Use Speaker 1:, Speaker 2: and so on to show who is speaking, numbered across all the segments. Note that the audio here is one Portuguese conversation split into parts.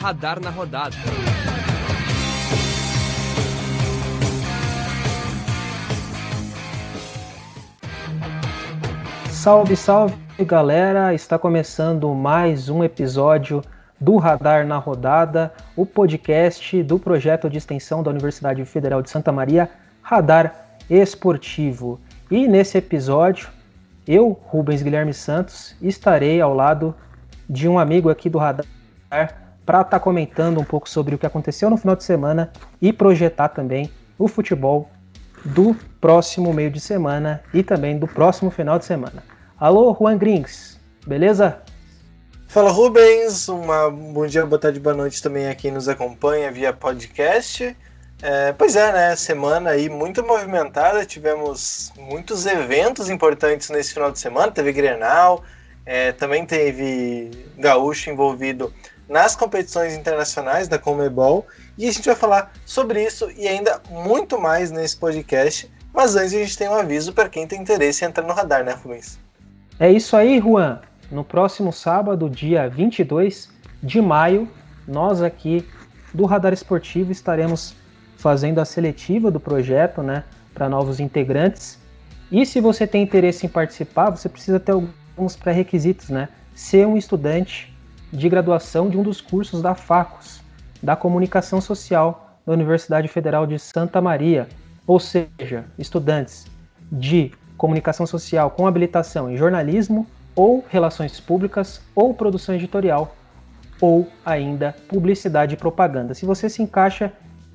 Speaker 1: Radar na rodada.
Speaker 2: Salve, salve galera! Está começando mais um episódio do Radar na Rodada, o podcast do projeto de extensão da Universidade Federal de Santa Maria, Radar Esportivo. E nesse episódio, eu, Rubens Guilherme Santos, estarei ao lado de um amigo aqui do Radar para estar tá comentando um pouco sobre o que aconteceu no final de semana e projetar também o futebol do próximo meio de semana e também do próximo final de semana. Alô, Juan Grings, beleza?
Speaker 3: Fala Rubens, uma bom dia, boa tarde, boa noite também a quem nos acompanha via podcast. É, pois é, né? Semana aí muito movimentada, tivemos muitos eventos importantes nesse final de semana. Teve Grenal, é, também teve Gaúcho envolvido nas competições internacionais da Comebol e a gente vai falar sobre isso e ainda muito mais nesse podcast. Mas antes a gente tem um aviso para quem tem interesse em entrar no radar, né, Rubens?
Speaker 2: É isso aí, Juan. No próximo sábado, dia 22 de maio, nós aqui do Radar Esportivo estaremos fazendo a seletiva do projeto, né, para novos integrantes. E se você tem interesse em participar, você precisa ter alguns pré-requisitos, né? Ser um estudante de graduação de um dos cursos da Facos, da Comunicação Social da Universidade Federal de Santa Maria, ou seja, estudantes de comunicação social com habilitação em jornalismo ou relações públicas ou produção editorial ou ainda publicidade e propaganda. Se você se encaixa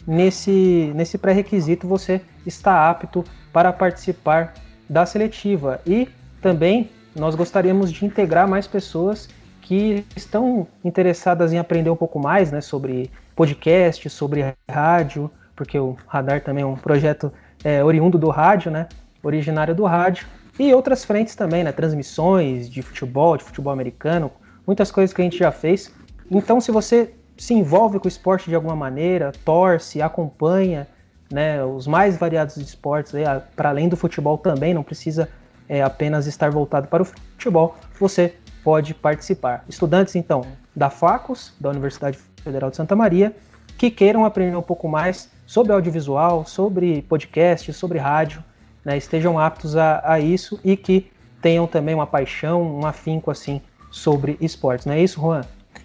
Speaker 2: nesse, nesse pré-requisito, você está apto para participar da seletiva. E também nós gostaríamos de integrar mais pessoas que estão interessadas em aprender um pouco mais né, sobre podcast, sobre rádio, porque o Radar também é um projeto é, oriundo do rádio, né, originário do rádio, e outras frentes também, né, transmissões de futebol, de futebol americano, muitas coisas que a gente já fez. Então, se você se envolve com o esporte de alguma maneira, torce, acompanha né, os mais variados esportes, para além do futebol também, não precisa é, apenas estar voltado para o futebol, você pode participar. Estudantes, então, da Facos, da Universidade Federal de Santa Maria, que queiram aprender um pouco mais sobre audiovisual, sobre podcast, sobre rádio, né, estejam aptos a, a, isso e que tenham também uma paixão, um afinco assim sobre esportes. Não é isso, Juan?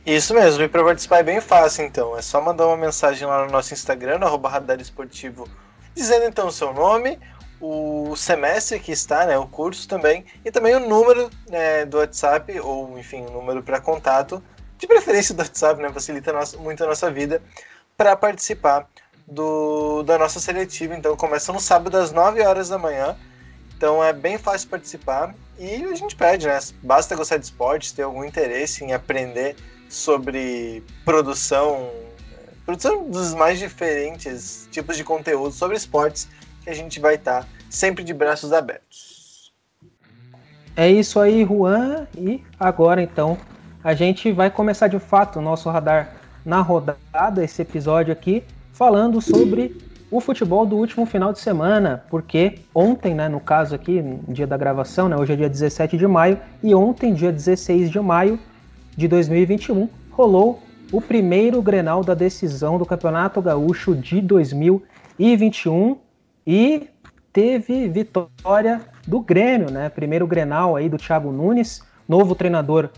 Speaker 3: Isso mesmo, e para participar é bem fácil então. É só mandar uma mensagem lá no nosso Instagram, no arroba Radar Esportivo, dizendo então o seu nome, o semestre que está, né, o curso também, e também o número né, do WhatsApp, ou enfim, o número para contato, de preferência do WhatsApp, né, facilita nossa, muito a nossa vida, para participar do, da nossa seletiva. Então começa no sábado às 9 horas da manhã, então é bem fácil participar, e a gente pede, né, basta gostar de esportes, ter algum interesse em aprender sobre produção, produção dos mais diferentes tipos de conteúdo sobre esportes, que a gente vai estar tá sempre de braços abertos.
Speaker 2: É isso aí, Juan. E agora então a gente vai começar de fato o nosso radar na rodada, esse episódio aqui, falando sobre o futebol do último final de semana, porque ontem, né, no caso aqui, dia da gravação, né, hoje é dia 17 de maio, e ontem, dia 16 de maio de 2021, rolou o primeiro Grenal da decisão do Campeonato Gaúcho de 2021 e teve vitória do Grêmio, né? Primeiro Grenal aí do Thiago Nunes, novo treinador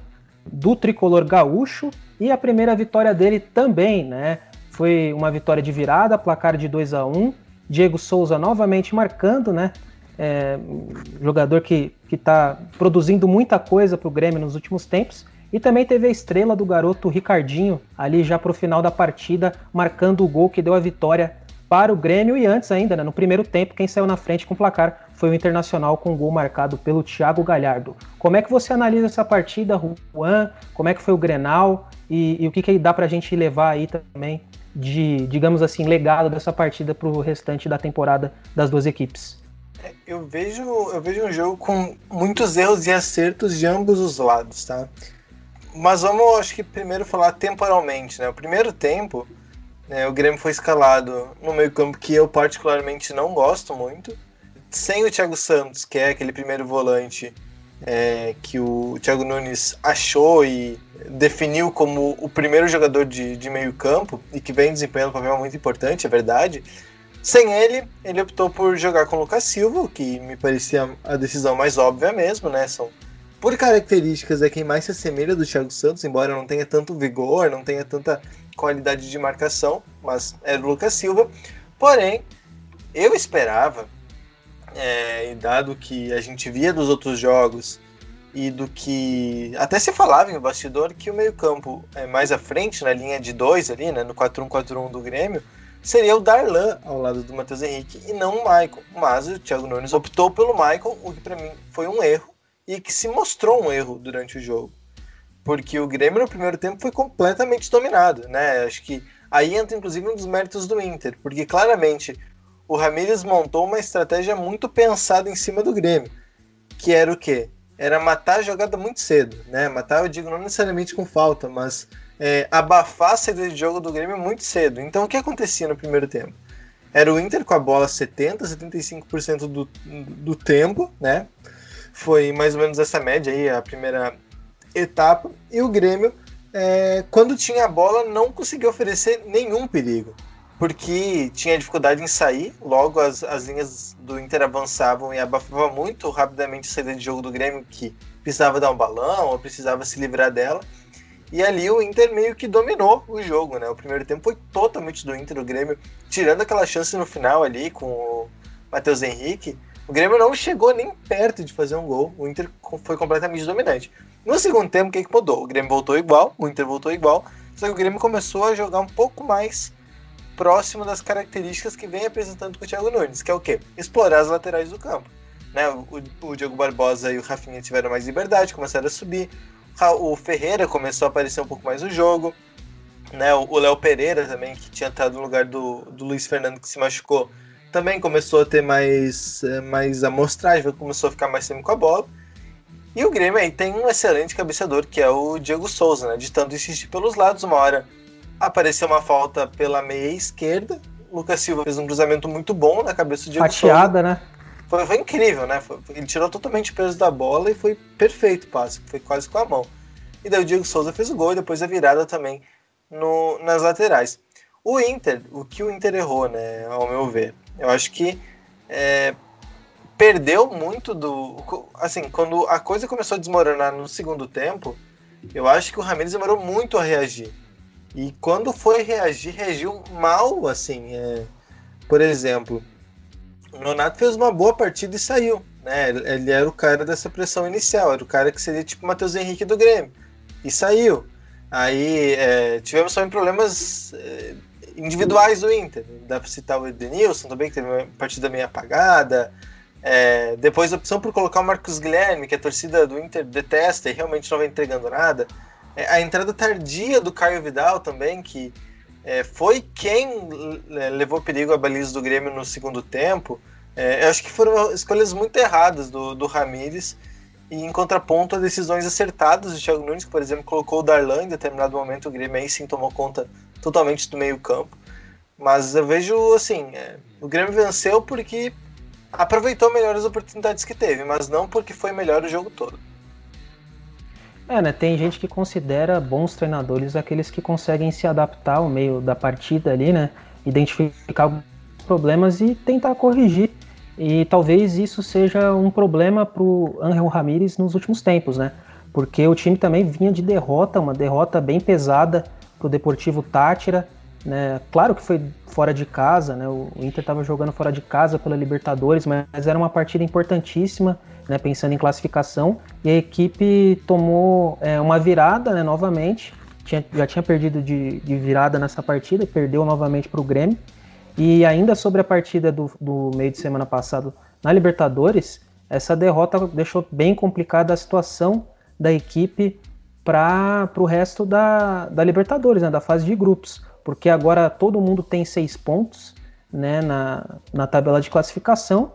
Speaker 2: do tricolor gaúcho e a primeira vitória dele também, né? Foi uma vitória de virada, placar de 2 a 1 Diego Souza novamente marcando, né? É, jogador que está produzindo muita coisa para o Grêmio nos últimos tempos. E também teve a estrela do garoto Ricardinho, ali já para o final da partida, marcando o gol que deu a vitória para o Grêmio e antes ainda, né, no primeiro tempo, quem saiu na frente com o placar foi o Internacional com um gol marcado pelo Thiago Galhardo. Como é que você analisa essa partida, Juan? Como é que foi o Grenal? E, e o que, que dá para a gente levar aí também de, digamos assim, legado dessa partida para o restante da temporada das duas equipes?
Speaker 3: Eu vejo, eu vejo um jogo com muitos erros e acertos de ambos os lados, tá? Mas vamos, acho que primeiro falar temporalmente, né? O primeiro tempo, né, o Grêmio foi escalado no meio campo que eu particularmente não gosto muito. Sem o Thiago Santos, que é aquele primeiro volante, é, que o Thiago Nunes achou e definiu como o primeiro jogador de, de meio campo e que vem desempenhando um papel muito importante, é verdade. Sem ele, ele optou por jogar com o Lucas Silva, que me parecia a decisão mais óbvia mesmo, né? São, por características, é quem mais se assemelha do Thiago Santos, embora não tenha tanto vigor, não tenha tanta qualidade de marcação, mas era o Lucas Silva. Porém, eu esperava é, dado que a gente via dos outros jogos e do que até se falava em bastidor que o meio-campo é, mais à frente, na linha de dois ali, né, no 4-1-4-1 do Grêmio, seria o Darlan ao lado do Matheus Henrique e não o Michael. Mas o Thiago Nunes optou pelo Michael, o que para mim foi um erro e que se mostrou um erro durante o jogo. Porque o Grêmio no primeiro tempo foi completamente dominado, né? Acho que aí entra inclusive um dos méritos do Inter, porque claramente o Ramires montou uma estratégia muito pensada em cima do Grêmio, que era o quê? Era matar a jogada muito cedo, né? Matar, eu digo, não necessariamente com falta, mas é, abafar a saída de jogo do Grêmio muito cedo. Então, o que acontecia no primeiro tempo? Era o Inter com a bola 70%, 75% do, do tempo, né? Foi mais ou menos essa média aí, a primeira etapa. E o Grêmio, é, quando tinha a bola, não conseguia oferecer nenhum perigo porque tinha dificuldade em sair, logo as, as linhas do Inter avançavam e abafava muito rapidamente a saída de jogo do Grêmio, que precisava dar um balão ou precisava se livrar dela. E ali o Inter meio que dominou o jogo, né? O primeiro tempo foi totalmente do Inter, o Grêmio, tirando aquela chance no final ali com o Matheus Henrique, o Grêmio não chegou nem perto de fazer um gol, o Inter foi completamente dominante. No segundo tempo, o que, que mudou? O Grêmio voltou igual, o Inter voltou igual, só que o Grêmio começou a jogar um pouco mais próximo das características que vem apresentando com o Thiago Nunes, que é o quê? Explorar as laterais do campo. Né? O, o Barbosa e o Rafinha tiveram mais liberdade, começaram a subir. O Ferreira começou a aparecer um pouco mais no jogo. Né? O Léo Pereira também, que tinha estado no lugar do, do Luiz Fernando, que se machucou, também começou a ter mais, eh, mais amostragem, começou a ficar mais tempo com a bola. E o Grêmio aí tem um excelente cabeceador, que é o Diego Souza, né? De tanto insistir pelos lados, uma hora apareceu uma falta pela meia esquerda. O Lucas Silva fez um cruzamento muito bom na cabeça do Diego
Speaker 2: Fatiada, né?
Speaker 3: Foi, foi incrível, né? Foi, ele tirou totalmente o peso da bola e foi perfeito o passe, foi quase com a mão. E daí o Diego Souza fez o gol e depois a virada também no, nas laterais. O Inter, o que o Inter errou, né, ao meu ver? Eu acho que é, perdeu muito do. Assim, quando a coisa começou a desmoronar no segundo tempo, eu acho que o Ramires demorou muito a reagir. E quando foi reagir, reagiu mal, assim. É, por exemplo, o Nonato fez uma boa partida e saiu. Né? Ele era o cara dessa pressão inicial, era o cara que seria tipo o Matheus Henrique do Grêmio. E saiu. Aí é, tivemos também problemas é, individuais do Inter. Dá para citar o Edenilson também, que teve uma partida meio apagada. É, depois a opção por colocar o Marcos Guilherme, que a torcida do Inter detesta e realmente não vem entregando nada. É, a entrada tardia do Caio Vidal também, que é, foi quem é, levou perigo à baliza do Grêmio no segundo tempo. É, eu acho que foram escolhas muito erradas do, do Ramires e em contraponto a decisões acertadas do Thiago Nunes, que, por exemplo, colocou o Darlan em determinado momento, o Grêmio aí sim tomou conta totalmente do meio campo. Mas eu vejo, assim, é, o Grêmio venceu porque aproveitou melhor as oportunidades que teve, mas não porque foi melhor o jogo todo.
Speaker 2: É, né? Tem gente que considera bons treinadores aqueles que conseguem se adaptar ao meio da partida ali, né? Identificar os problemas e tentar corrigir. E talvez isso seja um problema para o Angel Ramírez nos últimos tempos, né? Porque o time também vinha de derrota, uma derrota bem pesada para o Deportivo Tátira. Né? Claro que foi fora de casa, né? o Inter estava jogando fora de casa pela Libertadores, mas era uma partida importantíssima né, pensando em classificação, e a equipe tomou é, uma virada né, novamente, tinha, já tinha perdido de, de virada nessa partida, perdeu novamente para o Grêmio. E ainda sobre a partida do, do meio de semana passado na Libertadores, essa derrota deixou bem complicada a situação da equipe para o resto da, da Libertadores, né, da fase de grupos, porque agora todo mundo tem seis pontos né, na, na tabela de classificação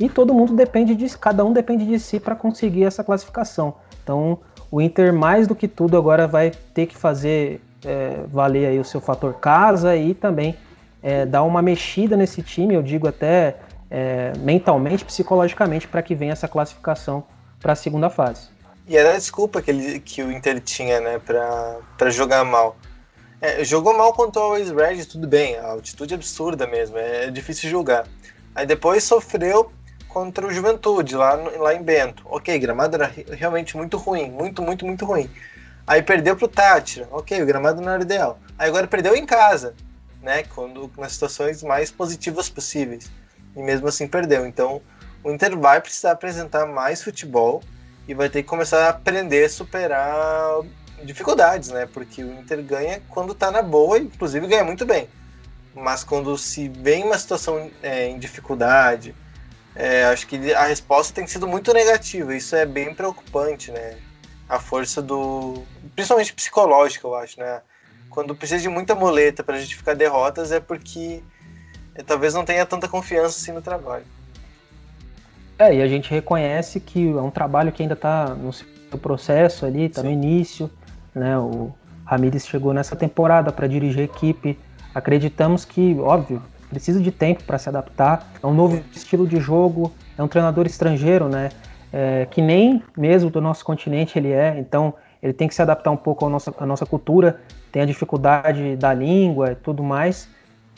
Speaker 2: e todo mundo depende de cada um depende de si para conseguir essa classificação. Então, o Inter mais do que tudo agora vai ter que fazer é, valer aí o seu fator casa e também é, dar uma mexida nesse time, eu digo até é, mentalmente, psicologicamente, para que venha essa classificação para a segunda fase.
Speaker 3: E era a desculpa que, ele, que o Inter tinha, né, para jogar mal. É, jogou mal contra o Always Red, tudo bem, a altitude é absurda mesmo, é difícil julgar. Aí depois sofreu contra o Juventude, lá, lá em Bento. Ok, gramado era realmente muito ruim, muito, muito, muito ruim. Aí perdeu pro Tátira, ok, o gramado não era ideal. Aí agora perdeu em casa, né, quando, nas situações mais positivas possíveis. E mesmo assim perdeu. Então o Inter vai precisar apresentar mais futebol e vai ter que começar a aprender a superar dificuldades, né? Porque o Inter ganha quando tá na boa, inclusive ganha muito bem. Mas quando se vem uma situação é, em dificuldade, é, acho que a resposta tem sido muito negativa. Isso é bem preocupante, né? A força do. Principalmente psicológica, eu acho, né? Quando precisa de muita muleta para justificar derrotas é porque é, talvez não tenha tanta confiança assim no trabalho.
Speaker 2: É, e a gente reconhece que é um trabalho que ainda está no seu processo ali, está no início, né? O Ramires chegou nessa temporada para dirigir a equipe. Acreditamos que, óbvio, precisa de tempo para se adaptar. É um novo estilo de jogo, é um treinador estrangeiro, né? É, que nem mesmo do nosso continente ele é, então ele tem que se adaptar um pouco à nossa, à nossa cultura, tem a dificuldade da língua e tudo mais.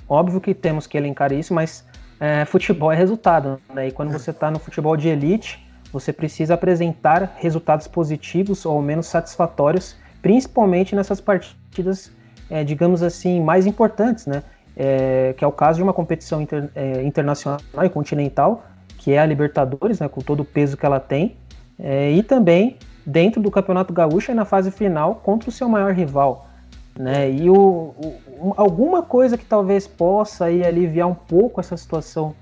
Speaker 2: Óbvio que temos que elencar isso, mas é, futebol é resultado. Né? E quando você está no futebol de elite, você precisa apresentar resultados positivos ou menos satisfatórios, principalmente nessas partidas, é, digamos assim, mais importantes, né? É, que é o caso de uma competição inter, é, internacional e continental, que é a Libertadores, né, com todo o peso que ela tem, é, e também dentro do Campeonato Gaúcho e na fase final contra o seu maior rival. Né? E o, o, alguma coisa que talvez possa aí aliviar um pouco essa situação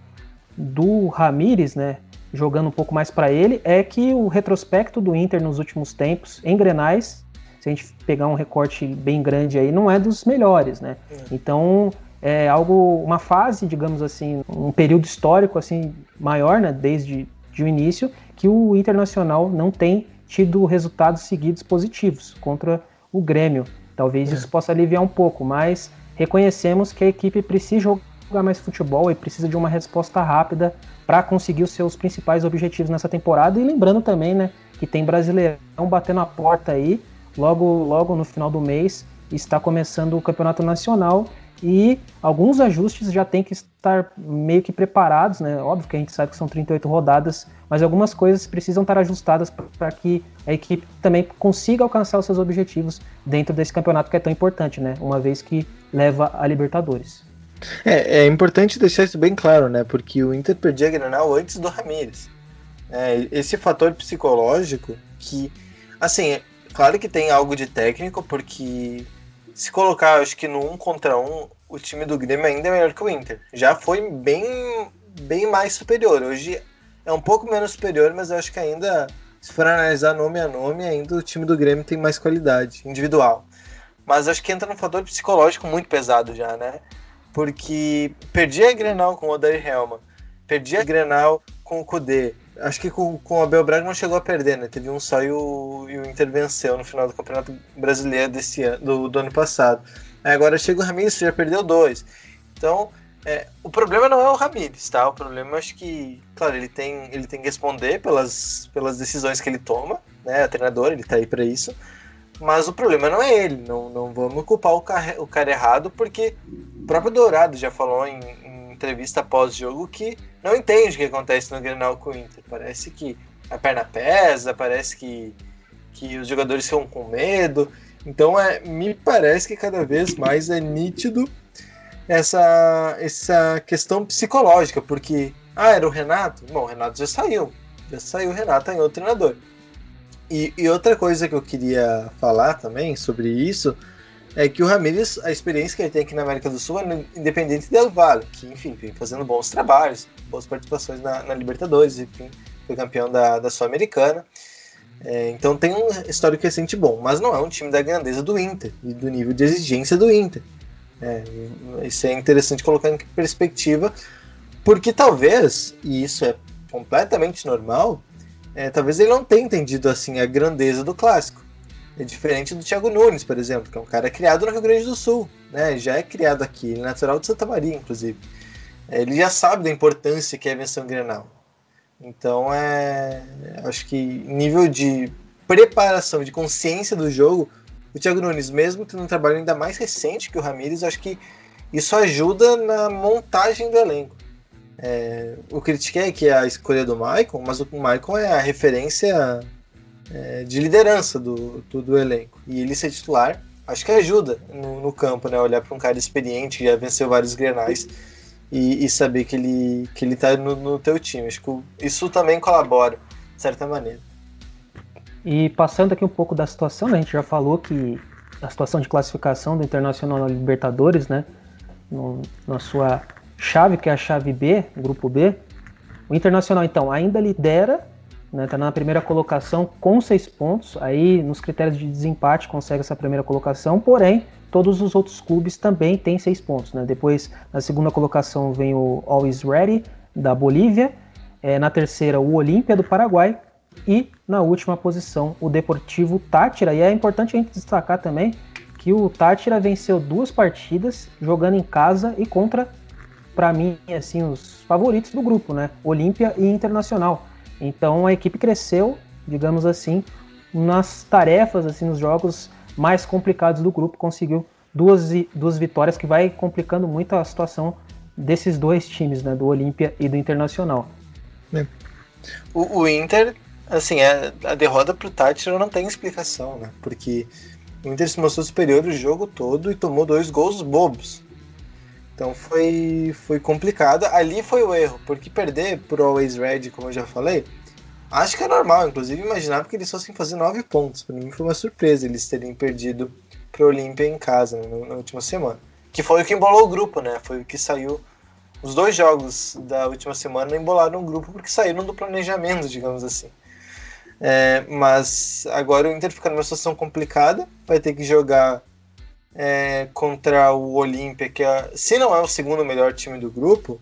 Speaker 2: do Ramires, né, jogando um pouco mais para ele, é que o retrospecto do Inter nos últimos tempos, em Grenais, se a gente pegar um recorte bem grande aí, não é dos melhores, né? É. Então é algo, uma fase, digamos assim, um período histórico assim maior, né, desde de o início, que o Internacional não tem tido resultados seguidos positivos contra o Grêmio. Talvez é. isso possa aliviar um pouco, mas reconhecemos que a equipe precisa jogar mais futebol e precisa de uma resposta rápida para conseguir os seus principais objetivos nessa temporada. E lembrando também, né, que tem Brasileirão batendo a porta aí, logo, logo no final do mês está começando o Campeonato Nacional e alguns ajustes já tem que estar meio que preparados, né? Óbvio que a gente sabe que são 38 rodadas, mas algumas coisas precisam estar ajustadas para que a equipe também consiga alcançar os seus objetivos dentro desse campeonato que é tão importante, né? Uma vez que leva a Libertadores.
Speaker 3: É, é importante deixar isso bem claro, né? Porque o Inter perdia a Granal antes do Ramires. É, esse fator psicológico que, assim, é claro que tem algo de técnico, porque se colocar, acho que no um contra um, o time do Grêmio ainda é melhor que o Inter. Já foi bem, bem mais superior. Hoje é um pouco menos superior, mas eu acho que ainda, se for analisar nome a nome, ainda o time do Grêmio tem mais qualidade individual. Mas acho que entra num fator psicológico muito pesado já, né? Porque perdi a Grenal com o Odair Helma, perdi a Grenal com o Kudê, Acho que com, com o Abel Braga não chegou a perder, né? Teve um só e o, e o Inter venceu no final do Campeonato Brasileiro desse ano, do, do ano passado. Aí agora chega o Ramires, já perdeu dois. Então, é, o problema não é o Ramires, tá? O problema acho que, claro, ele tem, ele tem que responder pelas, pelas decisões que ele toma, né? O treinador, ele tá aí para isso. Mas o problema não é ele, não, não vamos culpar o cara, o cara errado, porque o próprio Dourado já falou em, em entrevista pós-jogo que não entende o que acontece no Grenal com o Inter. Parece que a perna pesa, parece que, que os jogadores ficam com medo. Então é, me parece que cada vez mais é nítido essa, essa questão psicológica, porque ah, era o Renato? Bom, o Renato já saiu. Já saiu o Renato em outro treinador. E, e outra coisa que eu queria falar também sobre isso é que o Ramírez, a experiência que ele tem aqui na América do Sul é independente del Vale, que, enfim, vem fazendo bons trabalhos, boas participações na, na Libertadores, enfim, foi campeão da, da Sul-Americana. É, então tem um histórico recente bom, mas não é um time da grandeza do Inter e do nível de exigência do Inter. É, isso é interessante colocar em perspectiva, porque talvez, e isso é completamente normal, é, talvez ele não tenha entendido assim a grandeza do clássico. É diferente do Thiago Nunes, por exemplo, que é um cara criado no Rio Grande do Sul, né? Já é criado aqui, ele é natural de Santa Maria, inclusive. É, ele já sabe da importância que é vencer um Grenal. Então é. Acho que nível de preparação, de consciência do jogo, o Thiago Nunes, mesmo tendo um trabalho ainda mais recente que o Ramires, acho que isso ajuda na montagem do elenco. É, o critiquei que é a escolha do Maicon, mas o Maicon é a referência é, de liderança do, do, do, elenco. E ele ser titular, acho que ajuda no, no campo, né? Olhar para um cara experiente que já venceu vários grenais e, e, saber que ele, que ele tá no, no teu time. Acho que isso também colabora, de certa maneira.
Speaker 2: E passando aqui um pouco da situação, né? a gente já falou que a situação de classificação do Internacional na Libertadores, né? No, na sua chave, que é a chave B, grupo B. O Internacional, então, ainda lidera né, tá na primeira colocação com seis pontos, aí nos critérios de desempate consegue essa primeira colocação, porém todos os outros clubes também têm seis pontos. Né? Depois na segunda colocação vem o Always Ready da Bolívia, é, na terceira o Olímpia do Paraguai e na última posição o Deportivo Tátira. E é importante a gente destacar também que o Tátira venceu duas partidas jogando em casa e contra, para mim, assim, os favoritos do grupo, né? Olímpia e Internacional. Então a equipe cresceu, digamos assim, nas tarefas, assim, nos jogos mais complicados do grupo, conseguiu duas, duas vitórias que vai complicando muito a situação desses dois times, né, do Olímpia e do Internacional.
Speaker 3: É. O, o, Inter, assim, a, a derrota pro Tátira não tem explicação, né? Porque o Inter se mostrou superior o jogo todo e tomou dois gols bobos. Então foi, foi complicado. Ali foi o erro, porque perder por Always Red, como eu já falei, acho que é normal. Inclusive, imaginava que eles fossem fazer nove pontos. Para mim foi uma surpresa eles terem perdido para o Olímpia em casa né, na última semana. Que foi o que embolou o grupo, né? Foi o que saiu. Os dois jogos da última semana embolaram o grupo porque saíram do planejamento, digamos assim. É, mas agora o Inter fica numa situação complicada, vai ter que jogar é, contra o Olímpia, que é, se não é o segundo melhor time do grupo,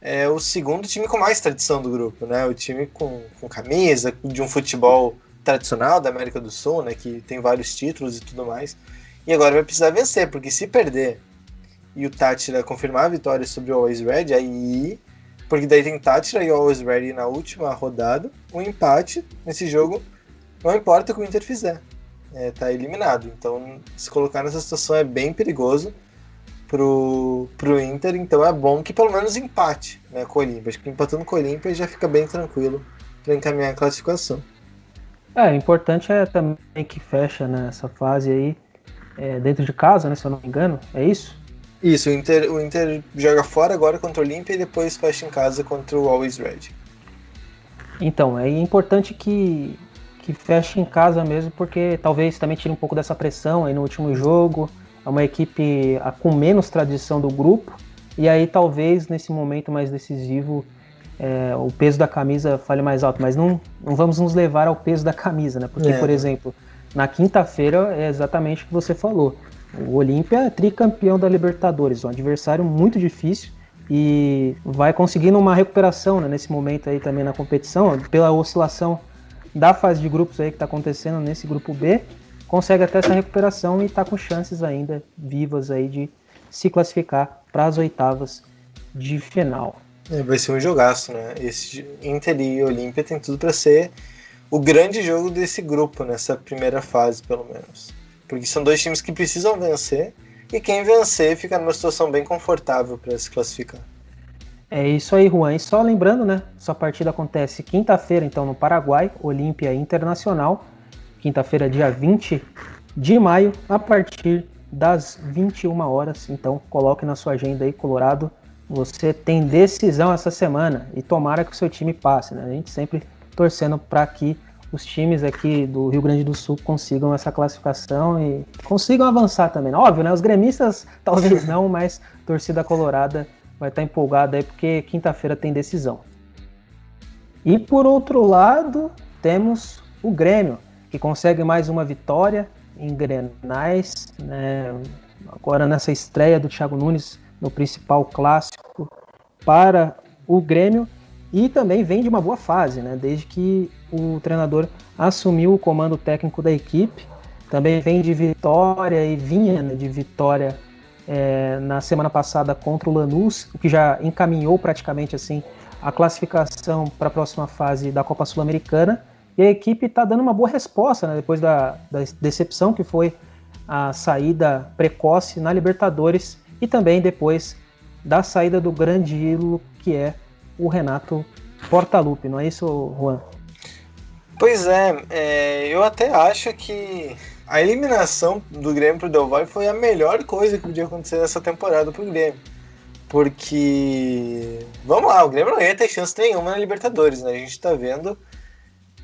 Speaker 3: é o segundo time com mais tradição do grupo, né? O time com, com camisa, de um futebol tradicional da América do Sul, né? Que tem vários títulos e tudo mais. E agora vai precisar vencer, porque se perder e o Tátira confirmar a vitória sobre o Always Red, aí. Porque daí tem Tátira e Always Ready na última rodada. Um empate nesse jogo, não importa o que o Inter fizer é, tá eliminado. Então, se colocar nessa situação é bem perigoso pro, pro Inter, então é bom que pelo menos empate né, com o Olímpia. Acho que empatando com o Olímpia já fica bem tranquilo para encaminhar a classificação.
Speaker 2: É, importante é também que fecha nessa né, fase aí é, dentro de casa, né, se eu não me engano, é isso?
Speaker 3: Isso, o Inter, o Inter joga fora agora contra o Olímpia e depois fecha em casa contra o Always Red.
Speaker 2: Então, é importante que que feche em casa mesmo, porque talvez também tire um pouco dessa pressão aí no último jogo. É uma equipe com menos tradição do grupo, e aí talvez nesse momento mais decisivo é, o peso da camisa fale mais alto, mas não, não vamos nos levar ao peso da camisa, né? Porque, é. por exemplo, na quinta-feira é exatamente o que você falou. O Olímpia é tricampeão da Libertadores, um adversário muito difícil e vai conseguindo uma recuperação né, nesse momento aí também na competição, pela oscilação da fase de grupos aí que está acontecendo nesse grupo B, consegue até essa recuperação e está com chances ainda vivas aí de se classificar para as oitavas de final.
Speaker 3: É, vai ser um jogaço, né? Esse Inter e Olímpia tem tudo para ser o grande jogo desse grupo nessa primeira fase, pelo menos. Porque são dois times que precisam vencer e quem vencer fica numa situação bem confortável para se classificar.
Speaker 2: É isso aí, Juan. E só lembrando, né? Sua partida acontece quinta-feira, então, no Paraguai, Olímpia Internacional. Quinta-feira, dia 20 de maio, a partir das 21 horas. Então, coloque na sua agenda aí, Colorado. Você tem decisão essa semana e tomara que o seu time passe, né? A gente sempre torcendo para que os times aqui do Rio Grande do Sul consigam essa classificação e consigam avançar também. Óbvio, né? Os gremistas talvez não, mas torcida colorada vai estar empolgado aí porque quinta-feira tem decisão. E por outro lado, temos o Grêmio, que consegue mais uma vitória em Grenais, né? agora nessa estreia do Thiago Nunes no principal clássico para o Grêmio e também vem de uma boa fase, né? desde que o treinador assumiu o comando técnico da equipe, também vem de vitória e vinha né, de vitória é, na semana passada contra o Lanús, o que já encaminhou praticamente assim a classificação para a próxima fase da Copa Sul-Americana. E a equipe está dando uma boa resposta né, depois da, da decepção que foi a saída precoce na Libertadores e também depois da saída do grande ídolo que é o Renato Portaluppi, não é isso, Juan?
Speaker 3: Pois é, é, eu até acho que a eliminação do Grêmio pro Del Valle foi a melhor coisa que podia acontecer nessa temporada pro Grêmio. Porque, vamos lá, o Grêmio não ia ter chance nenhuma na Libertadores, né? A gente tá vendo,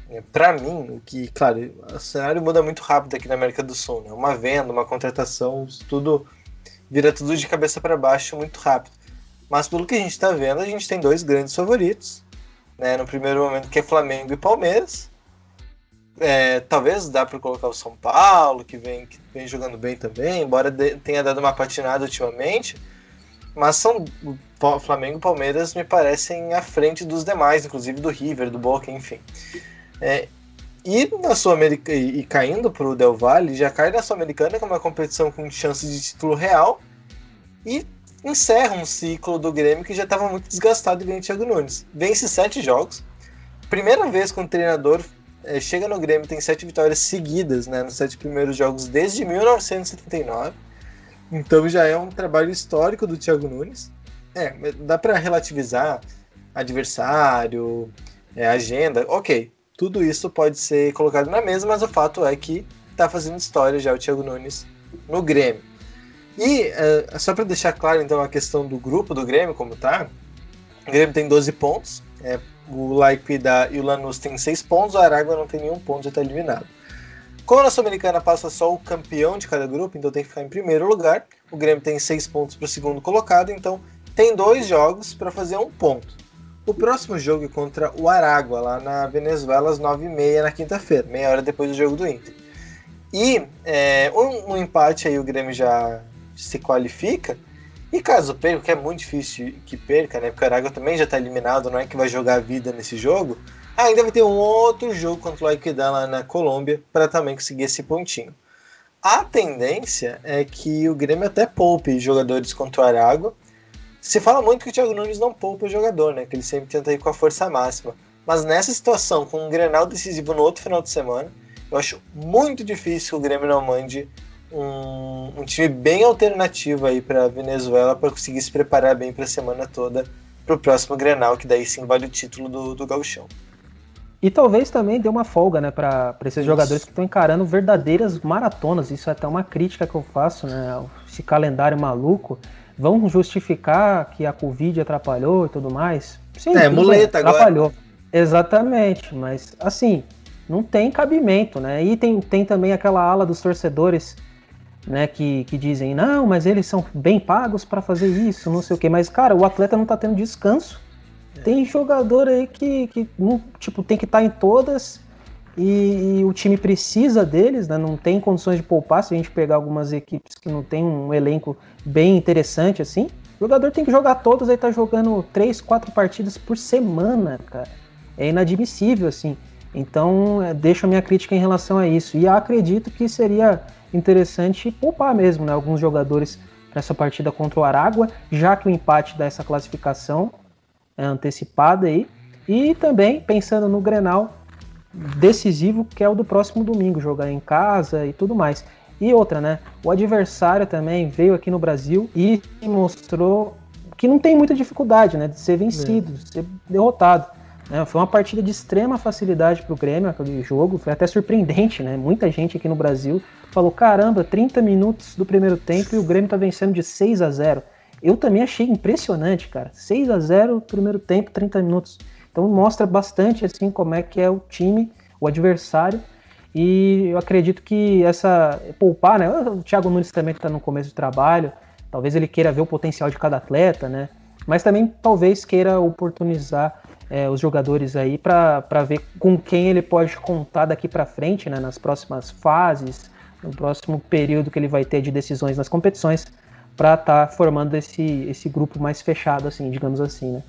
Speaker 3: é, para mim, que, claro, o cenário muda muito rápido aqui na América do Sul, né? Uma venda, uma contratação, tudo vira tudo de cabeça para baixo muito rápido. Mas pelo que a gente tá vendo, a gente tem dois grandes favoritos, né? No primeiro momento que é Flamengo e Palmeiras, é, talvez dá para colocar o São Paulo, que vem, que vem jogando bem também, embora de, tenha dado uma patinada ultimamente. Mas são Flamengo e Palmeiras me parecem à frente dos demais, inclusive do River, do Boca, enfim. É, e na Sul-America e, e caindo para o Del Valle, já cai na Sul-Americana, que é uma competição com chance de título real, e encerra um ciclo do Grêmio que já estava muito desgastado e ganha Thiago Nunes. Vence sete jogos, primeira vez com o treinador é, chega no Grêmio, tem sete vitórias seguidas né, nos sete primeiros jogos desde 1979. Então já é um trabalho histórico do Thiago Nunes. É, dá para relativizar adversário, é, agenda, ok. Tudo isso pode ser colocado na mesa, mas o fato é que está fazendo história já o Thiago Nunes no Grêmio. E é, só para deixar claro então a questão do grupo do Grêmio, como tá, o Grêmio tem 12 pontos, é, o Laipida e o Lanús têm 6 pontos, o Aragua não tem nenhum ponto, já está eliminado. Como a Sul-Americana passa só o campeão de cada grupo, então tem que ficar em primeiro lugar. O Grêmio tem 6 pontos para o segundo colocado, então tem dois jogos para fazer um ponto. O próximo jogo é contra o Aragua, lá na Venezuela, às 9h30 na quinta-feira, meia hora depois do jogo do Inter. E é, um, um empate aí o Grêmio já se qualifica, e caso perca, que é muito difícil que perca, né? Porque o Aragua também já está eliminado, não é que vai jogar a vida nesse jogo. Ainda vai ter um outro jogo contra o Equidad lá na Colômbia para também conseguir esse pontinho. A tendência é que o Grêmio até poupe jogadores contra o Aragua. Se fala muito que o Thiago Nunes não poupa o jogador, né? Que ele sempre tenta ir com a força máxima. Mas nessa situação, com um Grenal decisivo no outro final de semana, eu acho muito difícil que o Grêmio não mande um, um time bem alternativo aí para Venezuela para conseguir se preparar bem para a semana toda para o próximo Grenal, que daí sim vale o título do, do Gauchão.
Speaker 2: E talvez também dê uma folga, né, para esses Isso. jogadores que estão encarando verdadeiras maratonas. Isso é até uma crítica que eu faço, né, esse calendário maluco. Vão justificar que a Covid atrapalhou e tudo mais?
Speaker 3: Sim, é, muleta bem, atrapalhou.
Speaker 2: Agora. Exatamente, mas assim, não tem cabimento, né? E tem, tem também aquela ala dos torcedores né, que, que dizem, não, mas eles são bem pagos para fazer isso, não sei o quê. Mas, cara, o atleta não tá tendo descanso. É. Tem jogador aí que, que não, tipo, tem que estar tá em todas e, e, o time precisa deles, né? Não tem condições de poupar se a gente pegar algumas equipes que não tem um elenco bem interessante assim. O jogador tem que jogar todas, aí tá jogando três, quatro partidas por semana, cara. É inadmissível, assim. Então, é, deixo a minha crítica em relação a isso. E acredito que seria interessante poupar mesmo né, alguns jogadores nessa partida contra o Aragua, já que o empate dá essa classificação é antecipada aí. E também pensando no Grenal decisivo, que é o do próximo domingo, jogar em casa e tudo mais. E outra, né? O adversário também veio aqui no Brasil e mostrou que não tem muita dificuldade, né? De ser vencido, é. ser derrotado. É, foi uma partida de extrema facilidade para o Grêmio, aquele jogo. Foi até surpreendente, né? Muita gente aqui no Brasil falou: caramba, 30 minutos do primeiro tempo e o Grêmio tá vencendo de 6 a 0 Eu também achei impressionante, cara. 6 a 0 primeiro tempo, 30 minutos. Então mostra bastante assim como é que é o time, o adversário. E eu acredito que essa poupar, né? O Thiago Nunes também está no começo do trabalho. Talvez ele queira ver o potencial de cada atleta, né? Mas também talvez queira oportunizar é, os jogadores aí para ver com quem ele pode contar daqui para frente, né, nas próximas fases, no próximo período que ele vai ter de decisões nas competições, para estar tá formando esse, esse grupo mais fechado, assim, digamos assim, né?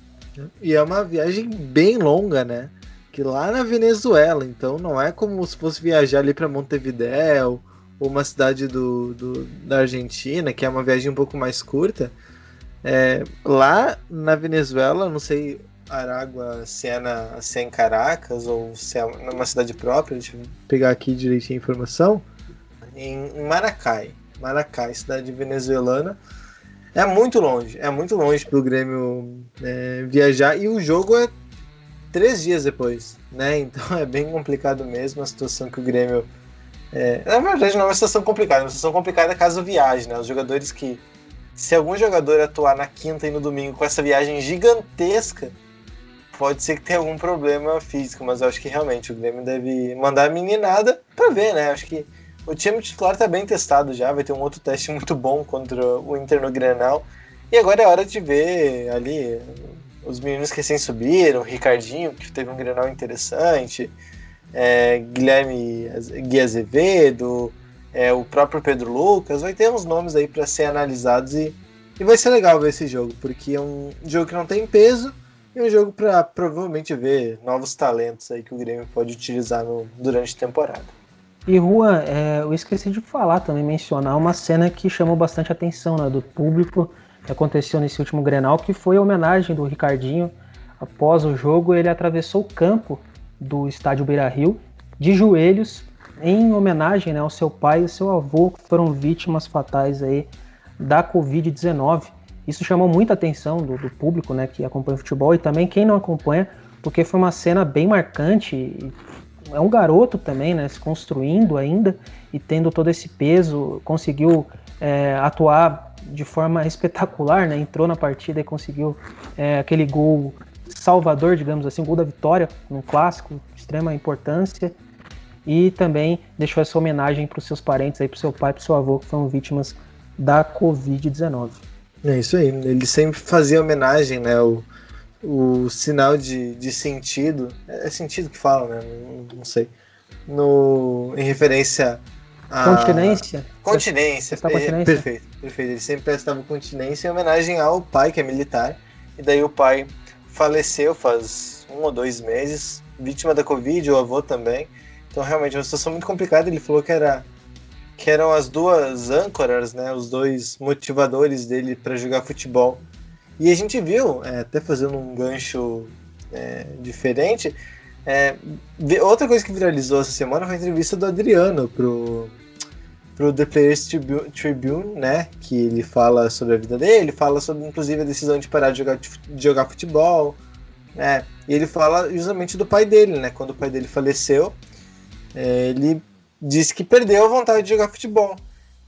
Speaker 3: E é uma viagem bem longa, né? Que lá na Venezuela, então não é como se fosse viajar ali para Montevideo ou uma cidade do, do, da Argentina, que é uma viagem um pouco mais curta. É, lá na Venezuela, não sei Aragua se é, na, se é em Caracas ou se é numa cidade própria, deixa eu pegar aqui direitinho a informação. Em Maracai. Maracai, cidade venezuelana. É muito longe, é muito longe para o Grêmio é, viajar e o jogo é três dias depois, né? Então é bem complicado mesmo a situação que o Grêmio. É, na verdade, não é uma situação complicada, é uma situação complicada caso viaje, né? Os jogadores que. Se algum jogador atuar na quinta e no domingo com essa viagem gigantesca, pode ser que tenha algum problema físico, mas eu acho que realmente o Grêmio deve mandar a meninada para ver, né? Acho que o time titular tá bem testado já, vai ter um outro teste muito bom contra o Inter no Grenal. E agora é hora de ver ali os meninos que recém subiram, o Ricardinho, que teve um Grenal interessante, é, Guilherme Gui Azevedo, é, o próprio Pedro Lucas, vai ter uns nomes aí para ser analisados e, e vai ser legal ver esse jogo, porque é um jogo que não tem peso e um jogo para provavelmente ver novos talentos aí que o Grêmio pode utilizar no, durante a temporada.
Speaker 2: E Juan, é, eu esqueci de falar também, mencionar uma cena que chamou bastante atenção né, do público, que aconteceu nesse último Grenal, que foi a homenagem do Ricardinho. Após o jogo, ele atravessou o campo do estádio Beira-Rio de joelhos em homenagem né, ao seu pai e seu avô, que foram vítimas fatais aí da Covid-19. Isso chamou muita atenção do, do, público né, que acompanha o futebol e também quem não acompanha, porque foi uma cena bem marcante é um garoto também, né, se construindo ainda e tendo todo esse peso, conseguiu é, atuar de forma espetacular, né, entrou na partida e conseguiu é, aquele gol salvador, digamos assim, o gol da vitória num clássico de extrema importância e também deixou essa homenagem para os seus parentes para o seu pai, para o seu avô que foram vítimas da Covid-19.
Speaker 3: É isso aí, ele sempre fazia homenagem, né, o o sinal de, de sentido. É, é sentido que fala, né? Não, não sei. No, em referência a.
Speaker 2: Continência?
Speaker 3: Continência. É, continência. Perfeito, perfeito. Ele sempre prestava continência em homenagem ao pai, que é militar. E daí o pai faleceu faz um ou dois meses, vítima da Covid, o avô também. Então realmente é uma situação muito complicada. Ele falou que era que eram as duas âncoras, né, os dois motivadores dele para jogar futebol e a gente viu, é, até fazendo um gancho é, diferente, é, outra coisa que viralizou essa semana foi a entrevista do Adriano pro, pro The Players Tribune, né? Que ele fala sobre a vida dele, fala sobre inclusive a decisão de parar de jogar, de jogar futebol, né? E ele fala justamente do pai dele, né? Quando o pai dele faleceu, ele disse que perdeu a vontade de jogar futebol.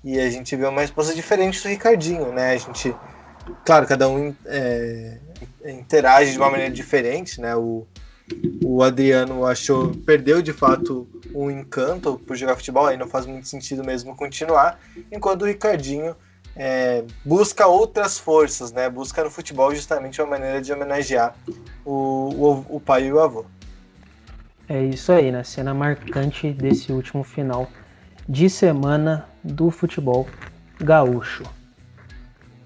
Speaker 3: E a gente vê uma resposta diferente do Ricardinho, né? A gente claro, cada um é, interage de uma maneira diferente, né? O, o Adriano achou, perdeu de fato um encanto por jogar futebol, aí não faz muito sentido mesmo continuar, enquanto o Ricardinho é, busca outras forças, né? Busca no futebol justamente uma maneira de homenagear o, o, o pai e o avô.
Speaker 2: É isso aí, né? Cena marcante desse último final de semana do futebol gaúcho.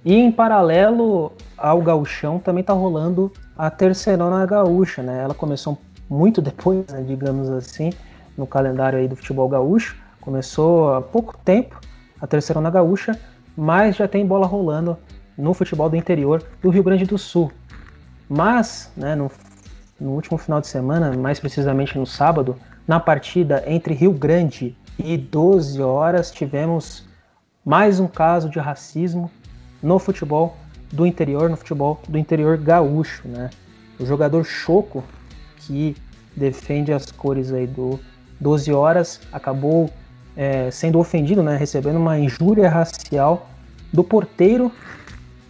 Speaker 2: E em paralelo ao gauchão também tá rolando a terceirona gaúcha, né? Ela começou muito depois, né, digamos assim, no calendário aí do futebol gaúcho. Começou há pouco tempo a terceirona gaúcha, mas já tem bola rolando no futebol do interior do Rio Grande do Sul. Mas, né, no, no último final de semana, mais precisamente no sábado, na partida entre Rio Grande e 12 horas, tivemos mais um caso de racismo no futebol do interior, no futebol do interior gaúcho, né? O jogador Choco, que defende as cores aí do 12 horas, acabou é, sendo ofendido, né? Recebendo uma injúria racial do porteiro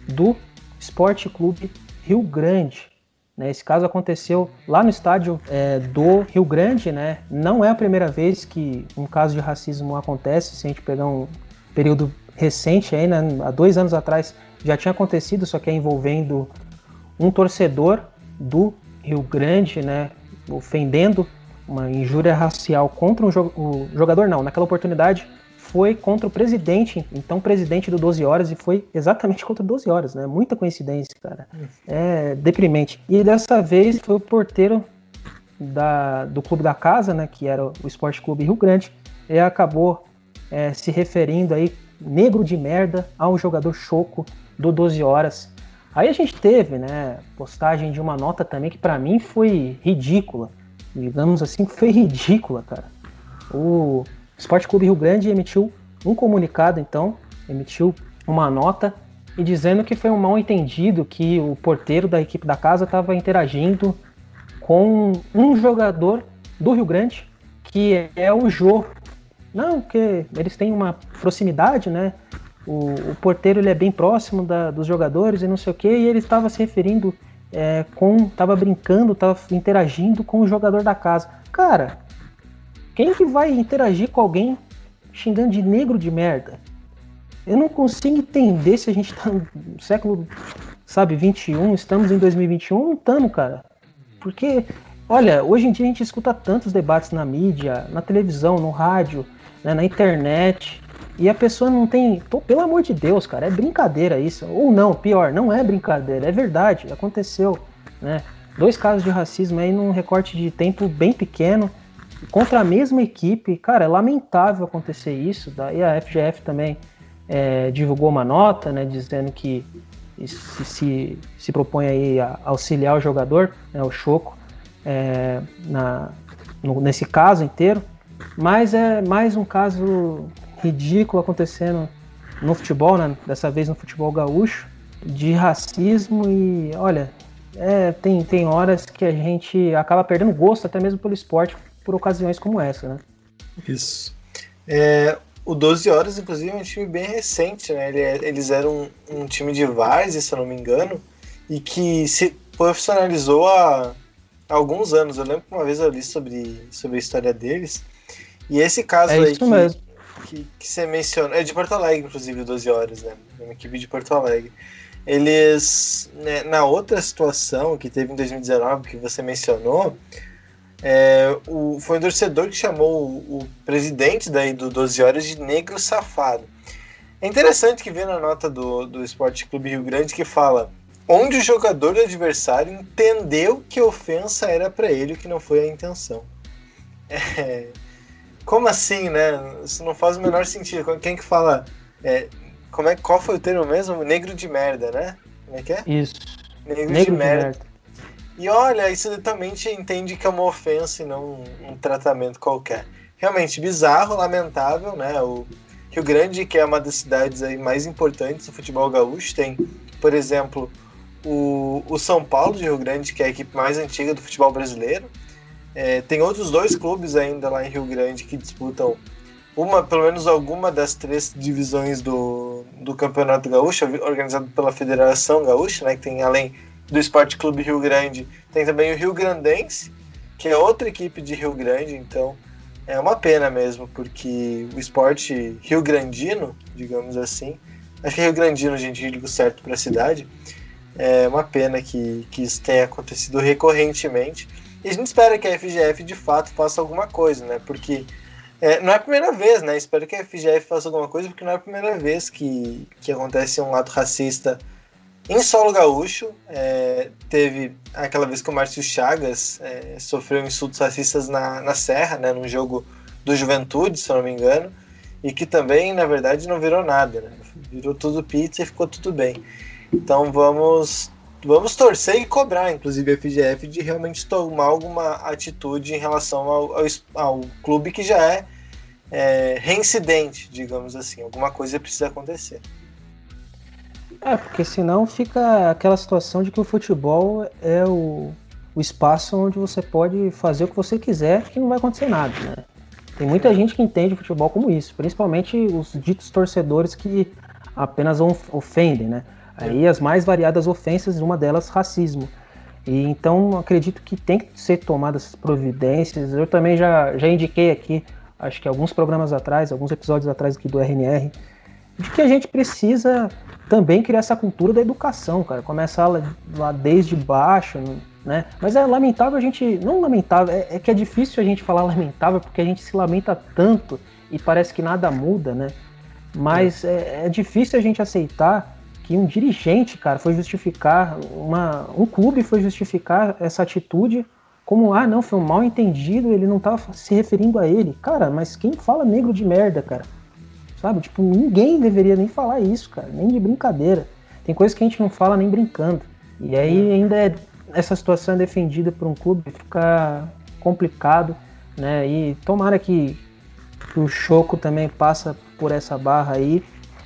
Speaker 2: do Esporte Clube Rio Grande. Né? Esse caso aconteceu lá no estádio é, do Rio Grande, né? Não é a primeira vez que um caso de racismo acontece, se a gente pegar um período recente, aí, né, há dois anos atrás, já tinha acontecido, só que é envolvendo um torcedor do Rio Grande, né, ofendendo uma injúria racial contra um jo o jogador, não, naquela oportunidade foi contra o presidente, então presidente do 12 Horas, e foi exatamente contra o 12 Horas, né? Muita coincidência, cara. É deprimente. E dessa vez foi o porteiro da, do clube da casa, né? Que era o Esporte Clube Rio Grande, e acabou é, se referindo aí negro de merda ao jogador Choco do 12 Horas Aí a gente teve, né, postagem de uma nota também que para mim foi ridícula. Digamos assim, foi ridícula, cara. O Esporte Clube Rio Grande emitiu um comunicado, então, emitiu uma nota e dizendo que foi um mal entendido que o porteiro da equipe da casa estava interagindo com um jogador do Rio Grande, que é o Jô. Não, porque eles têm uma proximidade, né? O, o porteiro ele é bem próximo da, dos jogadores e não sei o que, e ele estava se referindo é, com. estava brincando, estava interagindo com o jogador da casa. Cara, quem que vai interagir com alguém xingando de negro de merda? Eu não consigo entender se a gente tá no século, sabe, 21, estamos em 2021, não estamos, cara. Porque, olha, hoje em dia a gente escuta tantos debates na mídia, na televisão, no rádio, né, na internet, e a pessoa não tem. Pô, pelo amor de Deus, cara, é brincadeira isso. Ou não, pior, não é brincadeira, é verdade, aconteceu, né? Dois casos de racismo aí num recorte de tempo bem pequeno, contra a mesma equipe. Cara, é lamentável acontecer isso. Daí a FGF também é, divulgou uma nota, né, dizendo que se, se, se propõe aí a auxiliar o jogador, né, o Choco, é, na, no, nesse caso inteiro. Mas é mais um caso ridículo acontecendo no futebol, né, dessa vez no futebol gaúcho, de racismo e, olha, é, tem, tem horas que a gente acaba perdendo gosto até mesmo pelo esporte por ocasiões como essa, né?
Speaker 3: Isso. É, o 12 Horas, inclusive, é um time bem recente, né? É, eles eram um, um time de várzea, se eu não me engano, e que se profissionalizou há, há, alguns anos. Eu lembro que uma vez eu li sobre, sobre a história deles. E esse caso
Speaker 2: é
Speaker 3: aí
Speaker 2: que,
Speaker 3: que, que você menciona, é de Porto Alegre, inclusive, o 12 Horas, né? É uma equipe de Porto Alegre. Eles, né, na outra situação que teve em 2019, que você mencionou, é, o, foi um torcedor que chamou o, o, presidente daí do 12 Horas de negro safado. É interessante que vê na nota do, do Esporte Clube Rio Grande que fala onde o jogador do adversário entendeu que a ofensa era para ele que não foi a intenção. É, como assim, né? Isso não faz o menor sentido. Quem que fala. É, como é, qual foi o termo mesmo? Negro de merda, né? Como é que é?
Speaker 2: Isso.
Speaker 3: Negro, Negro de, merda. de merda. E olha, isso também entende que é uma ofensa e não um tratamento qualquer. Realmente bizarro, lamentável, né? O Rio Grande, que é uma das cidades aí mais importantes do futebol gaúcho, tem, por exemplo, o, o São Paulo de Rio Grande, que é a equipe mais antiga do futebol brasileiro. É, tem outros dois clubes ainda lá em Rio Grande que disputam uma, pelo menos alguma das três divisões do, do Campeonato Gaúcho, organizado pela Federação Gaúcha, né? Que tem além do Esporte Clube Rio Grande. Tem também o Rio Grandense, que é outra equipe de Rio Grande, então é uma pena mesmo, porque o esporte Rio Grandino, digamos assim, acho que é Rio Grandino, gente, digo certo para a cidade, é uma pena que, que isso tenha acontecido recorrentemente. E a gente espera que a FGF de fato faça alguma coisa, né? Porque é, não é a primeira vez, né? Espero que a FGF faça alguma coisa, porque não é a primeira vez que, que acontece um ato racista em solo gaúcho, é, teve aquela vez que o Márcio Chagas é, sofreu insultos racistas na, na Serra, né, num jogo do Juventude, se eu não me engano, e que também, na verdade, não virou nada, né? Virou tudo pizza e ficou tudo bem. Então vamos vamos torcer e cobrar, inclusive, a FGF de realmente tomar alguma atitude em relação ao, ao, ao clube que já é, é reincidente, digamos assim. Alguma coisa precisa acontecer.
Speaker 2: É, porque senão fica aquela situação de que o futebol é o, o espaço onde você pode fazer o que você quiser que não vai acontecer nada, né? Tem muita gente que entende o futebol como isso, principalmente os ditos torcedores que apenas ofendem, né? Aí as mais variadas ofensas, uma delas racismo. E então acredito que tem que ser tomadas providências. Eu também já, já indiquei aqui, acho que alguns programas atrás, alguns episódios atrás aqui do RNR, de que a gente precisa também criar essa cultura da educação, cara. Começar lá, lá desde baixo, né? Mas é lamentável a gente. Não lamentável, é, é, que é difícil a gente falar lamentável porque a gente se lamenta tanto e parece que nada muda, né? Mas é, é difícil a gente aceitar que um dirigente, cara, foi justificar, uma, um clube foi justificar essa atitude como, ah, não, foi um mal entendido, ele não tava se referindo a ele. Cara, mas quem fala negro de merda, cara? Sabe? Tipo, ninguém deveria nem falar isso, cara, nem de brincadeira. tem coisas que a gente não fala nem brincando. E aí ainda é, essa situação é defendida por um clube, fica complicado, né? E tomara que, que o Choco também passa por essa barra aí,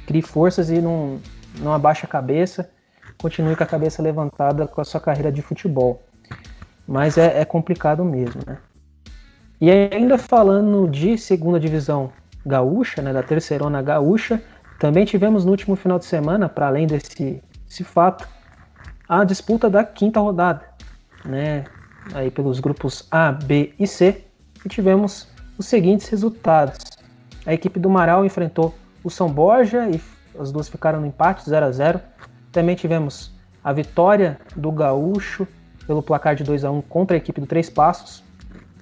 Speaker 2: crie forças e não, não abaixa a cabeça, continue com a cabeça levantada com a sua carreira de futebol. Mas é, é complicado mesmo, né? E ainda falando de segunda divisão gaúcha, né, da terceirona gaúcha, também tivemos no último final de semana, para além desse, desse fato, a disputa da quinta rodada, né, aí pelos grupos A, B e C, e tivemos os seguintes resultados. A equipe do Marau enfrentou o São Borja e as duas ficaram no empate 0 a 0. Também tivemos a vitória do Gaúcho pelo placar de 2 a 1 contra a equipe do Três Passos.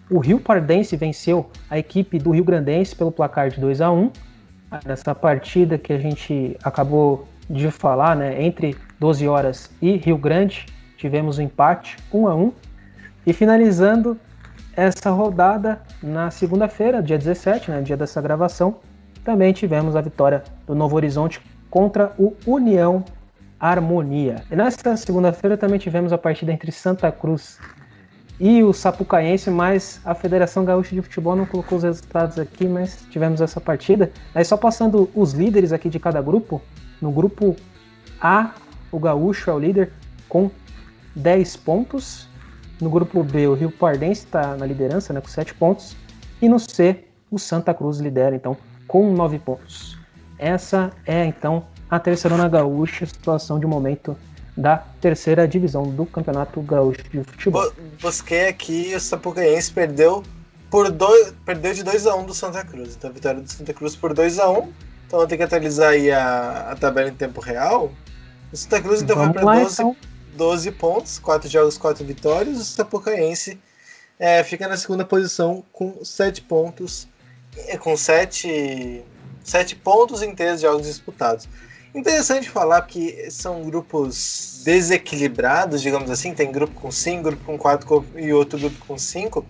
Speaker 2: O Rio Pardense venceu a equipe do Rio Grandense pelo placar de 2 a 1 nessa partida que a gente acabou de falar, né, entre 12 horas e Rio Grande, tivemos um empate 1 a 1 e finalizando essa rodada na segunda-feira, dia 17, né, dia dessa gravação, também tivemos a vitória do Novo Horizonte contra o União Harmonia. E nessa segunda-feira também tivemos a partida entre Santa Cruz e o Sapucaense, mas a Federação Gaúcha de Futebol não colocou os resultados aqui, mas tivemos essa partida. Aí só passando os líderes aqui de cada grupo, no grupo A, o Gaúcho é o líder com 10 pontos. No grupo B, o Rio Pardense está na liderança, né, com 7 pontos. E no C, o Santa Cruz lidera, então, com 9 pontos. Essa é, então, a terceira gaúcha, situação de momento da terceira divisão do Campeonato Gaúcho de Futebol.
Speaker 3: Busquei aqui o Sapucaense perdeu por dois, perdeu de 2 a 1 um do Santa Cruz. Então a vitória do Santa Cruz por 2 a 1 um. Então vou ter que atualizar aí a, a tabela em tempo real. O Santa Cruz então Vamos foi para 12, então. 12 pontos, 4 jogos, 4 vitórias. O Sapucaense é, fica na segunda posição com 7 pontos, com 7, 7 pontos em 3 jogos disputados. Interessante falar que são grupos desequilibrados, digamos assim. Tem grupo com 5, grupo com 4 e outro grupo com 5.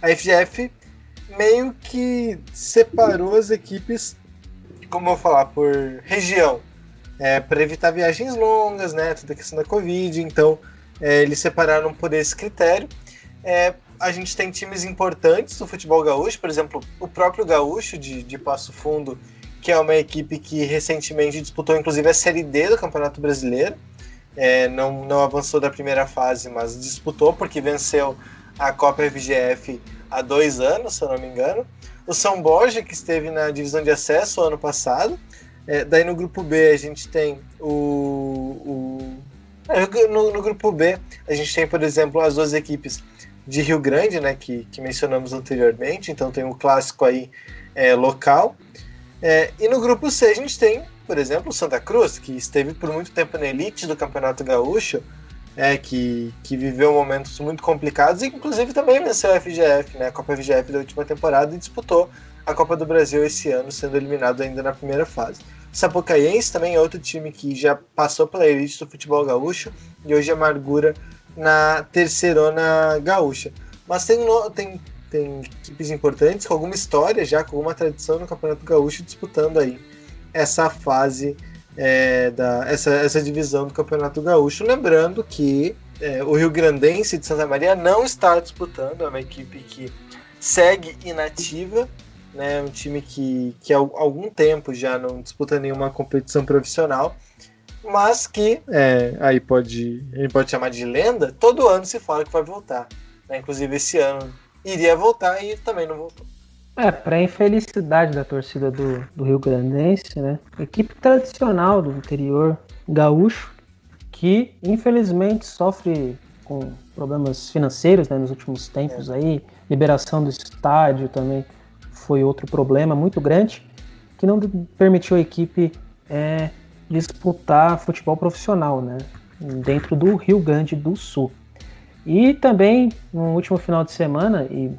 Speaker 3: A FGF meio que separou as equipes, como eu vou falar, por região. É, para evitar viagens longas, né? Toda a questão da Covid. Então, é, eles separaram por esse critério. É, a gente tem times importantes do futebol gaúcho, por exemplo, o próprio Gaúcho de, de Passo Fundo que é uma equipe que recentemente disputou inclusive a Série D do Campeonato Brasileiro. É, não, não avançou da primeira fase, mas disputou porque venceu a Copa FGF há dois anos, se eu não me engano. O São Borja, que esteve na divisão de acesso ano passado. É, daí no grupo B a gente tem o. o é, no, no, grupo B a gente tem, por exemplo, as duas equipes de Rio Grande, né, que, que mencionamos anteriormente. Então tem o um clássico aí é, local. É, e no grupo C a gente tem, por exemplo, o Santa Cruz, que esteve por muito tempo na elite do Campeonato Gaúcho, é, que, que viveu momentos muito complicados e inclusive também venceu a FGF, né, a Copa FGF da última temporada e disputou a Copa do Brasil esse ano, sendo eliminado ainda na primeira fase. Sapucaiense também é outro time que já passou pela elite do futebol gaúcho e hoje amargura na terceirona gaúcha. Mas tem, tem tem equipes importantes com alguma história já, com alguma tradição no Campeonato Gaúcho disputando aí essa fase é, da essa, essa divisão do Campeonato Gaúcho. Lembrando que é, o Rio Grandense de Santa Maria não está disputando, é uma equipe que segue inativa, né, um time que, que há algum tempo já não disputa nenhuma competição profissional, mas que é, aí pode, gente pode chamar de lenda, todo ano se fala que vai voltar. Né, inclusive esse ano iria voltar e também não voltou.
Speaker 2: É, para infelicidade da torcida do, do Rio Grandense, né? Equipe tradicional do interior gaúcho, que infelizmente sofre com problemas financeiros né, nos últimos tempos é. aí, liberação do estádio também foi outro problema muito grande, que não permitiu a equipe é, disputar futebol profissional, né? Dentro do Rio Grande do Sul. E também no último final de semana, e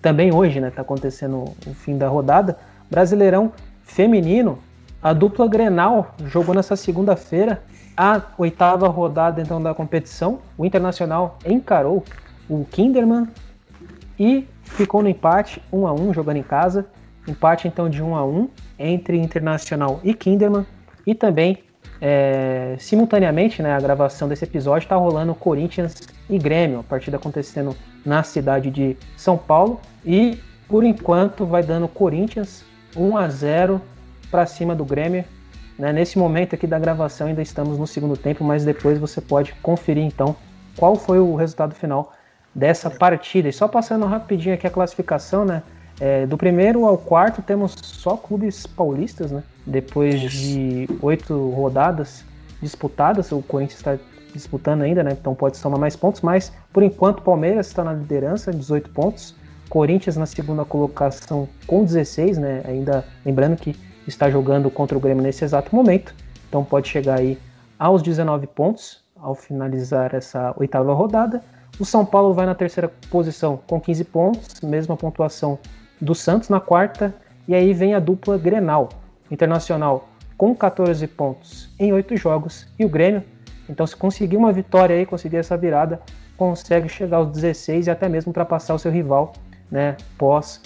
Speaker 2: também hoje, né, tá acontecendo o fim da rodada, Brasileirão Feminino, a dupla Grenal jogou nessa segunda-feira a oitava rodada então da competição. O Internacional encarou o Kinderman e ficou no empate 1 a 1 jogando em casa. Empate então de 1 a 1 entre Internacional e Kinderman e também é, simultaneamente, né, a gravação desse episódio está rolando Corinthians e Grêmio, a partida acontecendo na cidade de São Paulo. E por enquanto vai dando Corinthians 1 a 0 para cima do Grêmio. Né? Nesse momento aqui da gravação ainda estamos no segundo tempo, mas depois você pode conferir então qual foi o resultado final dessa partida. E só passando rapidinho aqui a classificação, né? É, do primeiro ao quarto temos só clubes paulistas, né? Depois de oito rodadas disputadas, o Corinthians está disputando ainda, né? Então pode somar mais pontos, mas por enquanto o Palmeiras está na liderança, 18 pontos. Corinthians na segunda colocação com 16, né? Ainda lembrando que está jogando contra o Grêmio nesse exato momento. Então pode chegar aí aos 19 pontos ao finalizar essa oitava rodada. O São Paulo vai na terceira posição com 15 pontos, mesma pontuação do Santos na quarta, e aí vem a dupla Grenal, Internacional com 14 pontos em 8 jogos e o Grêmio. Então, se conseguir uma vitória aí, conseguir essa virada, consegue chegar aos 16 e até mesmo ultrapassar o seu rival, né, pós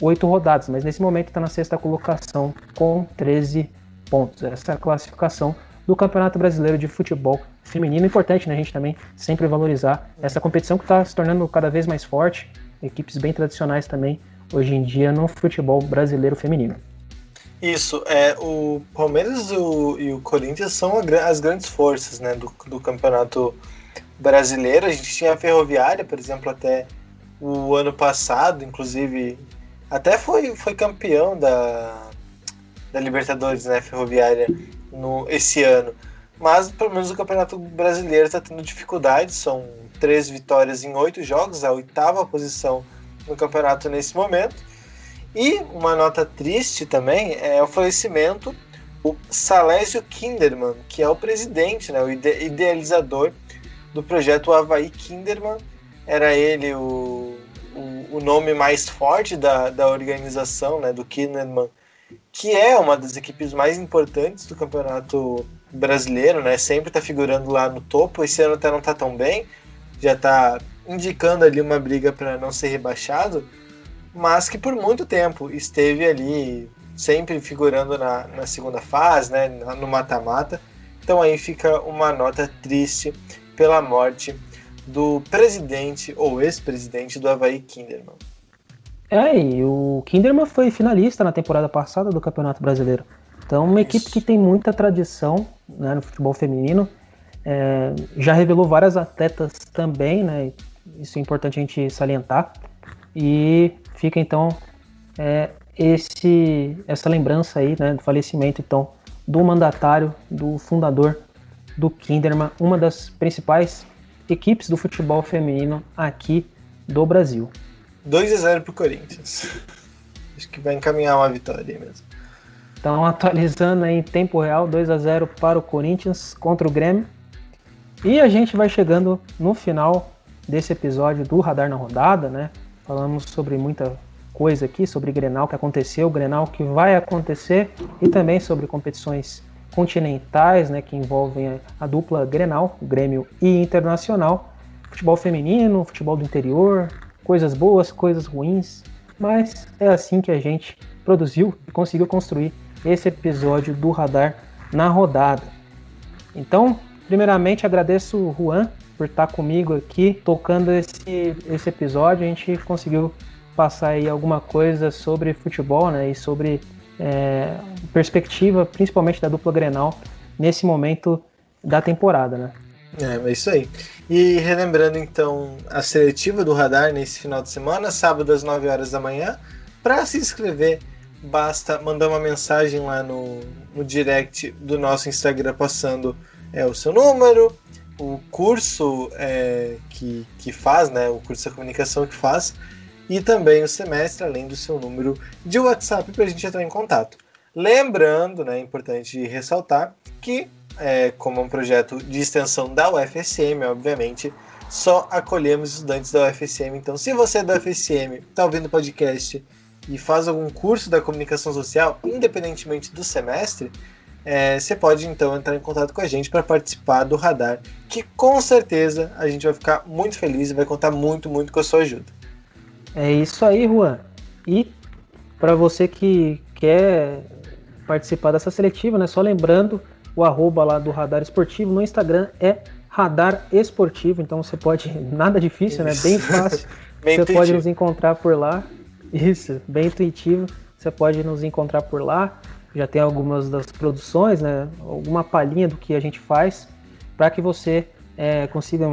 Speaker 2: 8 rodadas. Mas nesse momento está na sexta colocação com 13 pontos. Essa é a classificação do Campeonato Brasileiro de Futebol Feminino. Importante, né, a gente também sempre valorizar essa competição que está se tornando cada vez mais forte. Equipes bem tradicionais também hoje em dia no futebol brasileiro feminino.
Speaker 3: Isso, é, o Palmeiras o, e o Corinthians são as grandes forças né, do, do campeonato brasileiro. A gente tinha a Ferroviária, por exemplo, até o ano passado, inclusive, até foi, foi campeão da, da Libertadores, né, Ferroviária, no, esse ano. Mas, pelo menos, o Campeonato Brasileiro está tendo dificuldades. São três vitórias em oito jogos, a oitava posição no campeonato nesse momento. E uma nota triste também é o falecimento do Salésio Kinderman, que é o presidente, né, o idealizador do projeto Havaí Kinderman. Era ele o, o, o nome mais forte da, da organização, né, do Kinderman, que é uma das equipes mais importantes do campeonato brasileiro, né? Sempre está figurando lá no topo. Esse ano até não está tão bem, já está indicando ali uma briga para não ser rebaixado, mas que por muito tempo esteve ali sempre figurando na, na segunda fase, né, no mata-mata. Então aí fica uma nota triste pela morte do presidente ou ex-presidente do Havaí Kinderman.
Speaker 2: É, e o Kinderman foi finalista na temporada passada do Campeonato Brasileiro. Então, uma Isso. equipe que tem muita tradição né, no futebol feminino. É, já revelou várias atletas também, né? Isso é importante a gente salientar. E fica então é, esse, essa lembrança aí né, do falecimento então do mandatário, do fundador do Kinderman, uma das principais equipes do futebol feminino aqui do Brasil.
Speaker 3: 2 a 0 para o Corinthians. Acho que vai encaminhar uma vitória mesmo.
Speaker 2: Então, atualizando aí em tempo real, 2 a 0 para o Corinthians contra o Grêmio. E a gente vai chegando no final desse episódio do Radar na Rodada, né? Falamos sobre muita coisa aqui, sobre Grenal que aconteceu, Grenal que vai acontecer e também sobre competições continentais, né, que envolvem a dupla Grenal, Grêmio e Internacional, futebol feminino, futebol do interior, coisas boas, coisas ruins, mas é assim que a gente produziu e conseguiu construir esse episódio do Radar na Rodada. Então, primeiramente agradeço o Juan por estar comigo aqui tocando esse, esse episódio. A gente conseguiu passar aí alguma coisa sobre futebol né, e sobre é, perspectiva, principalmente da dupla Grenal, nesse momento da temporada. Né?
Speaker 3: É, é isso aí. E relembrando então a seletiva do Radar nesse final de semana, sábado às 9 horas da manhã. Para se inscrever, basta mandar uma mensagem lá no, no direct do nosso Instagram passando é, o seu número, o curso é, que, que faz, né, o curso da comunicação que faz, e também o semestre, além do seu número de WhatsApp para a gente entrar em contato. Lembrando, né, é importante ressaltar que, é, como é um projeto de extensão da UFSM, obviamente, só acolhemos estudantes da UFSM. Então, se você é da UFSM, está ouvindo o podcast e faz algum curso da comunicação social, independentemente do semestre, é, você pode então entrar em contato com a gente para participar do radar, que com certeza a gente vai ficar muito feliz e vai contar muito, muito com a sua ajuda.
Speaker 2: É isso aí, Juan. E para você que quer participar dessa seletiva, né, só lembrando o arroba lá do Radar Esportivo. No Instagram é Radar Esportivo, então você pode. Nada difícil, Isso. né? Bem fácil. bem você intuitivo. pode nos encontrar por lá. Isso, bem intuitivo. Você pode nos encontrar por lá. Já tem algumas das produções, né? Alguma palhinha do que a gente faz para que você é, consiga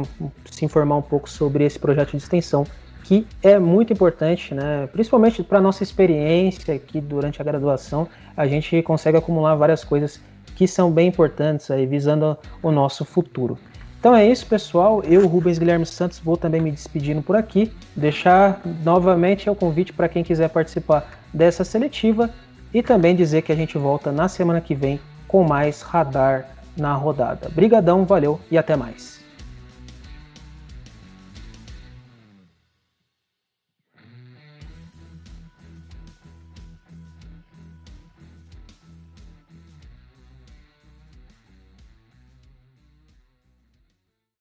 Speaker 2: se informar um pouco sobre esse projeto de extensão que é muito importante, né? principalmente para nossa experiência aqui durante a graduação, a gente consegue acumular várias coisas que são bem importantes aí, visando o nosso futuro. Então é isso, pessoal. Eu, Rubens Guilherme Santos, vou também me despedindo por aqui. Deixar novamente o convite para quem quiser participar dessa seletiva e também dizer que a gente volta na semana que vem com mais Radar na rodada. Brigadão, valeu e até mais.